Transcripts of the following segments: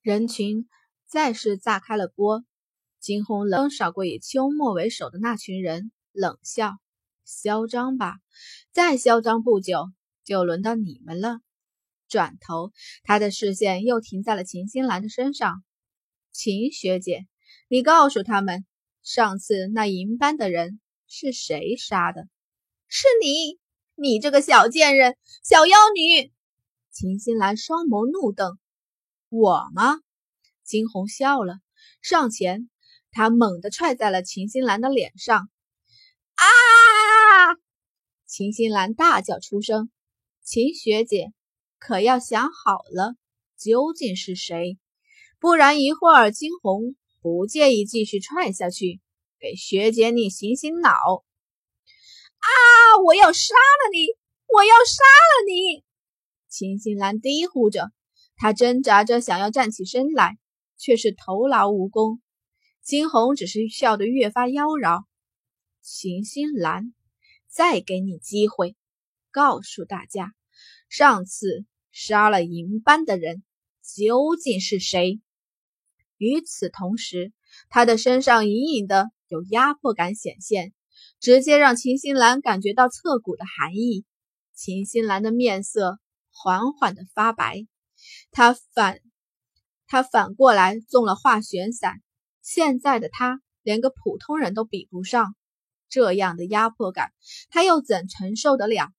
人群再次炸开了锅。惊鸿冷扫过以秋末为首的那群人，冷笑：“嚣张吧，再嚣张不久，就轮到你们了。”转头，他的视线又停在了秦心兰的身上。秦学姐，你告诉他们，上次那银班的人是谁杀的？是你，你这个小贱人，小妖女！秦心兰双眸怒瞪：“我吗？”惊鸿笑了，上前。他猛地踹在了秦心兰的脸上，啊！秦心兰大叫出声。秦学姐，可要想好了，究竟是谁？不然一会儿惊鸿不介意继续踹下去，给学姐你醒醒脑。啊！我要杀了你！我要杀了你！秦心兰低呼着，他挣扎着想要站起身来，却是徒劳无功。金红只是笑得越发妖娆。秦心兰，再给你机会，告诉大家，上次杀了银班的人究竟是谁？与此同时，他的身上隐隐的有压迫感显现，直接让秦心兰感觉到彻骨的寒意。秦心兰的面色缓缓的发白，他反他反过来中了化玄散。现在的他连个普通人都比不上，这样的压迫感，他又怎承受得了？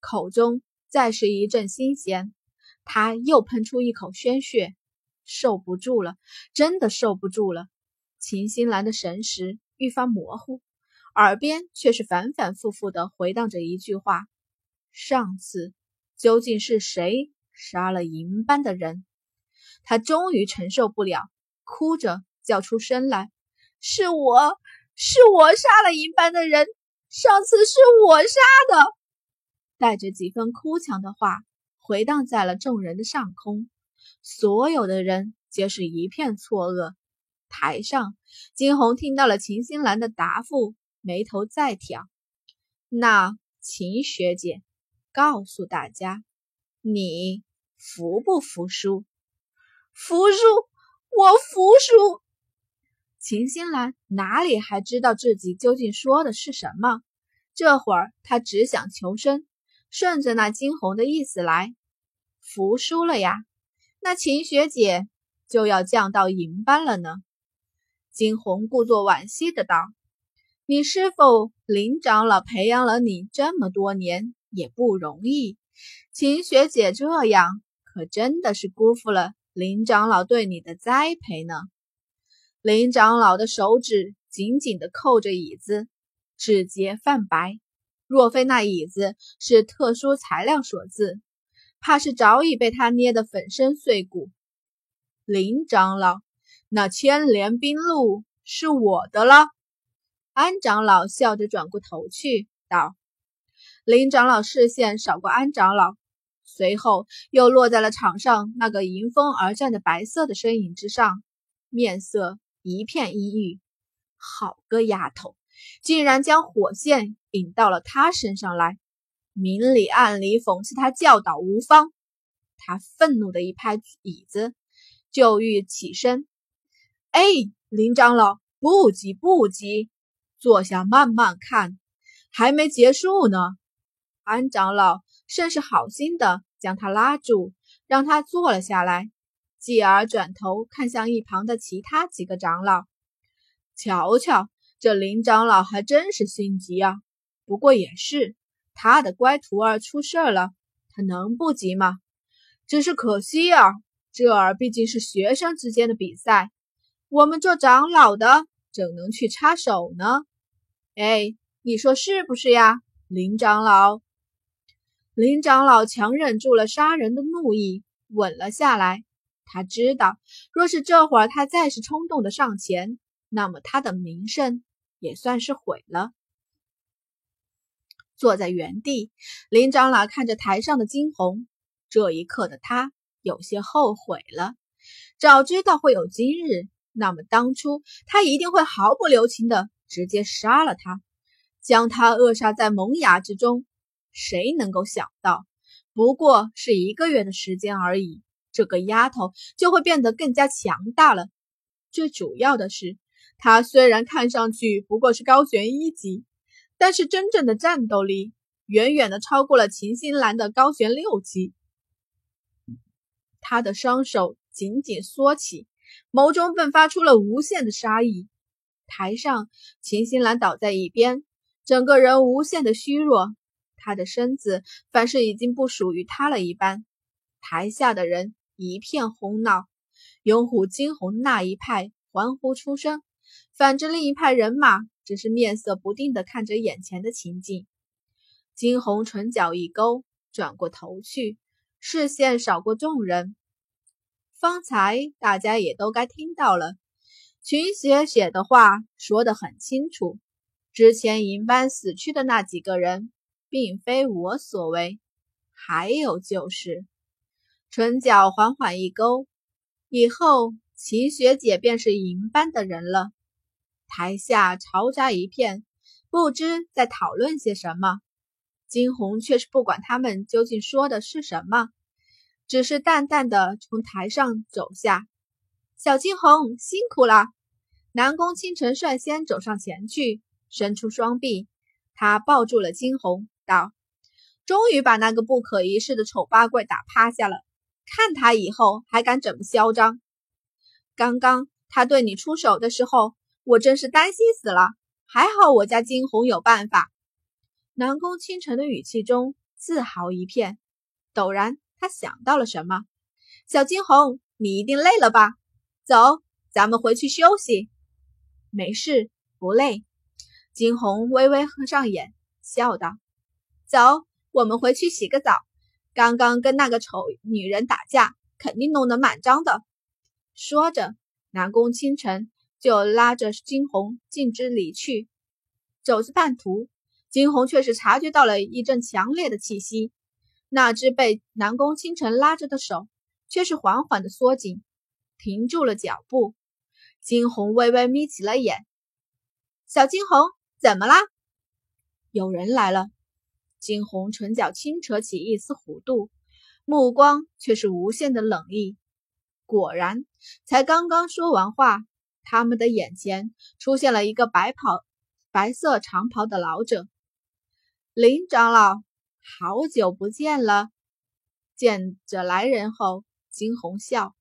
口中再是一阵腥咸，他又喷出一口鲜血，受不住了，真的受不住了。秦心兰的神识愈发模糊，耳边却是反反复复的回荡着一句话：上次究竟是谁杀了银班的人？他终于承受不了，哭着。叫出声来，是我是我杀了银班的人，上次是我杀的。带着几分哭腔的话回荡在了众人的上空，所有的人皆是一片错愕。台上，金红听到了秦心兰的答复，眉头再挑。那秦学姐，告诉大家，你服不服输？服输，我服输。秦心兰哪里还知道自己究竟说的是什么？这会儿她只想求生，顺着那惊鸿的意思来。服输了呀，那秦学姐就要降到银班了呢。惊鸿故作惋惜的道：“你师傅林长老培养了你这么多年也不容易，秦学姐这样可真的是辜负了林长老对你的栽培呢。”林长老的手指紧紧地扣着椅子，指节泛白。若非那椅子是特殊材料所致，怕是早已被他捏得粉身碎骨。林长老，那千连冰露是我的了。安长老笑着转过头去道：“林长老视线扫过安长老，随后又落在了场上那个迎风而站的白色的身影之上，面色。”一片阴郁，好个丫头，竟然将火线引到了他身上来，明里暗里讽刺他教导无方。他愤怒的一拍椅子，就欲起身。哎，林长老，不急不急，坐下慢慢看，还没结束呢。安长老甚是好心的将他拉住，让他坐了下来。继而转头看向一旁的其他几个长老，瞧瞧，这林长老还真是心急啊。不过也是，他的乖徒儿出事了，他能不急吗？只是可惜啊，这儿毕竟是学生之间的比赛，我们做长老的怎能去插手呢？哎，你说是不是呀，林长老？林长老强忍住了杀人的怒意，稳了下来。他知道，若是这会儿他再是冲动的上前，那么他的名声也算是毁了。坐在原地，林长老看着台上的惊鸿，这一刻的他有些后悔了。早知道会有今日，那么当初他一定会毫不留情的直接杀了他，将他扼杀在萌芽之中。谁能够想到，不过是一个月的时间而已。这个丫头就会变得更加强大了。最主要的是，她虽然看上去不过是高悬一级，但是真正的战斗力远远的超过了秦心兰的高悬六级。他的双手紧紧缩起，眸中迸发出了无限的杀意。台上，秦心兰倒在一边，整个人无限的虚弱，他的身子凡是已经不属于他了一般。台下的人一片哄闹。拥护金红那一派欢呼出声，反之另一派人马只是面色不定地看着眼前的情景。金红唇角一勾，转过头去，视线扫过众人。方才大家也都该听到了，群写写的话说得很清楚。之前银班死去的那几个人，并非我所为。还有就是，唇角缓缓一勾。以后秦学姐便是银班的人了。台下嘈杂一片，不知在讨论些什么。金红却是不管他们究竟说的是什么，只是淡淡的从台上走下。小金红辛苦了。南宫倾城率先走上前去，伸出双臂，他抱住了金红，道：“终于把那个不可一世的丑八怪打趴下了。”看他以后还敢怎么嚣张！刚刚他对你出手的时候，我真是担心死了。还好我家金红有办法。南宫倾城的语气中自豪一片。陡然，他想到了什么：“小金红，你一定累了吧？走，咱们回去休息。”“没事，不累。”金红微微合上眼，笑道：“走，我们回去洗个澡。”刚刚跟那个丑女人打架，肯定弄得满张的。说着，南宫倾城就拉着金红径直离去。走至半途，金红却是察觉到了一阵强烈的气息，那只被南宫倾城拉着的手却是缓缓的缩紧，停住了脚步。金红微微眯起了眼：“小金红，怎么啦？有人来了。”金红唇角轻扯起一丝弧度，目光却是无限的冷意。果然，才刚刚说完话，他们的眼前出现了一个白袍、白色长袍的老者。林长老，好久不见了！见着来人后，金红笑。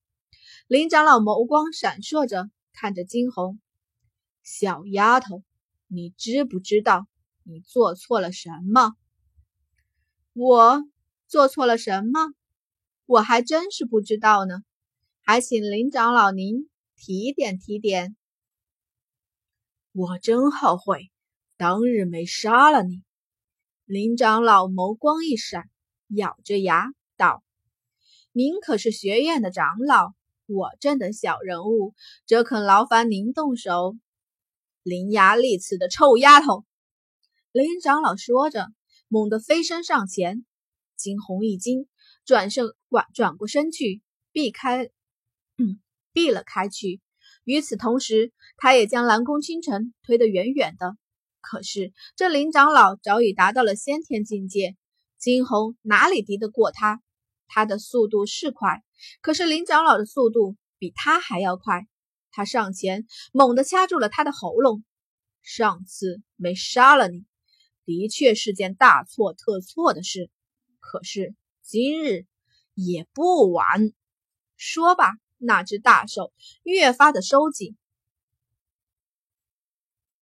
林长老眸光闪烁着，看着金红：“小丫头，你知不知道你做错了什么？”我做错了什么？我还真是不知道呢，还请林长老您提点提点。我真后悔当日没杀了你。林长老眸光一闪，咬着牙道：“您可是学院的长老，我这等小人物，怎肯劳烦您动手？”伶牙俐齿的臭丫头！林长老说着。猛地飞身上前，惊鸿一惊，转身转转过身去，避开，嗯，避了开去。与此同时，他也将蓝宫倾城推得远远的。可是这林长老早已达到了先天境界，惊鸿哪里敌得过他？他的速度是快，可是林长老的速度比他还要快。他上前猛地掐住了他的喉咙。上次没杀了你。的确是件大错特错的事，可是今日也不晚。说吧，那只大手越发的收紧，